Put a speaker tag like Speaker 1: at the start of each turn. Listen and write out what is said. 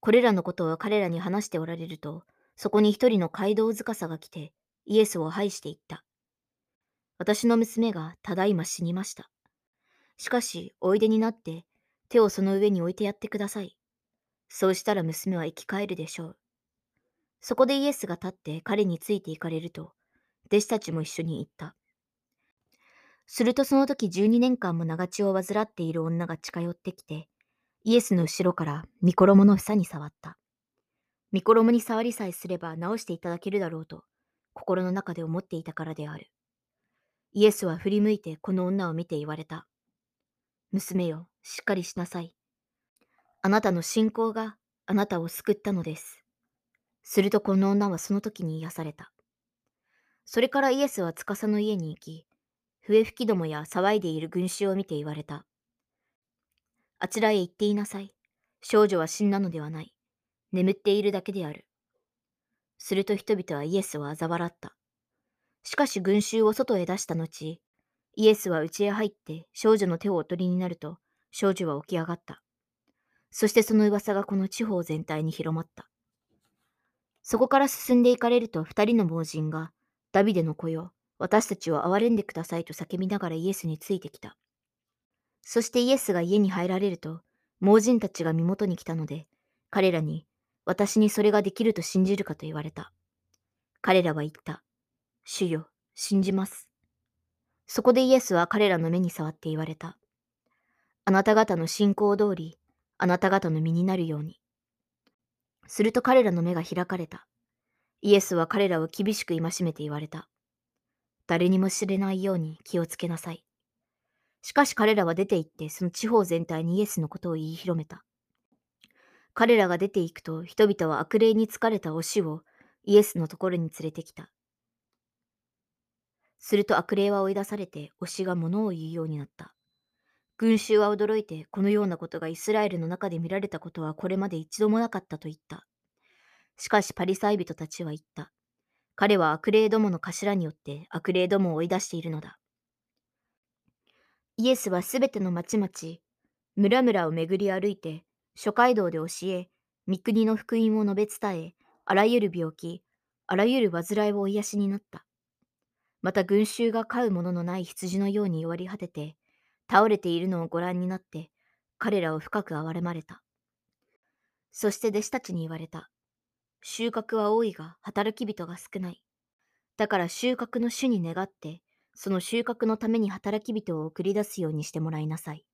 Speaker 1: これらのことを彼らに話しておられると、そこに一人の街道塚さが来て、イエスを拝していった。私の娘がただいま死にました。しかし、おいでになって、手をその上に置いてやってください。そうしたら娘は生き返るでしょう。そこでイエスが立って彼について行かれると、弟子たちも一緒に行った。するとその時12年間も長血を患っている女が近寄ってきて、イエスの後ろから御衣の房に触った。御衣に触りさえすれば治していただけるだろうと、心の中で思っていたからである。イエスは振り向いてこの女を見て言われた。娘よ、しっかりしなさい。あなたの信仰があなたを救ったのです。するとこの女はその時に癒された。それからイエスは司の家に行き、笛吹きどもや騒いでいる群衆を見て言われた。あちらへ行っていなさい。少女は死んだのではない。眠っているだけである。すると人々はイエスを嘲笑った。しかし群衆を外へ出した後、イエスは家へ入って少女の手をお取りになると、少女は起き上がった。そしてその噂がこの地方全体に広まった。そこから進んでいかれると二人の盲人が、ダビデの子よ、私たちを憐れんでくださいと叫びながらイエスについてきた。そしてイエスが家に入られると、盲人たちが身元に来たので、彼らに、私にそれができると信じるかと言われた。彼らは言った。主よ、信じます。そこでイエスは彼らの目に触って言われた。あなた方の信仰通り、あなた方の身になるように。すると彼らの目が開かれた。イエスは彼らを厳しく戒めて言われた。誰にも知れないように気をつけなさい。しかし彼らは出て行ってその地方全体にイエスのことを言い広めた。彼らが出て行くと人々は悪霊に疲れた推しをイエスのところに連れてきた。すると悪霊は追い出されて推しが物を言うようになった。群衆は驚いてこのようなことがイスラエルの中で見られたことはこれまで一度もなかったと言った。しかしパリサイ人たちは言った。彼は悪霊どもの頭によって悪霊どもを追い出しているのだ。イエスはすべての町々、村々を巡り歩いて、諸街道で教え、御国の福音を述べ伝え、あらゆる病気、あらゆる煩いをお癒しになった。また群衆が飼うもののない羊のように弱り果てて、倒れているのをご覧になって、彼らを深く憐れまれた。そして弟子たちに言われた。収穫は多いが働き人が少ない。だから収穫の主に願って、その収穫のために働き人を送り出すようにしてもらいなさい。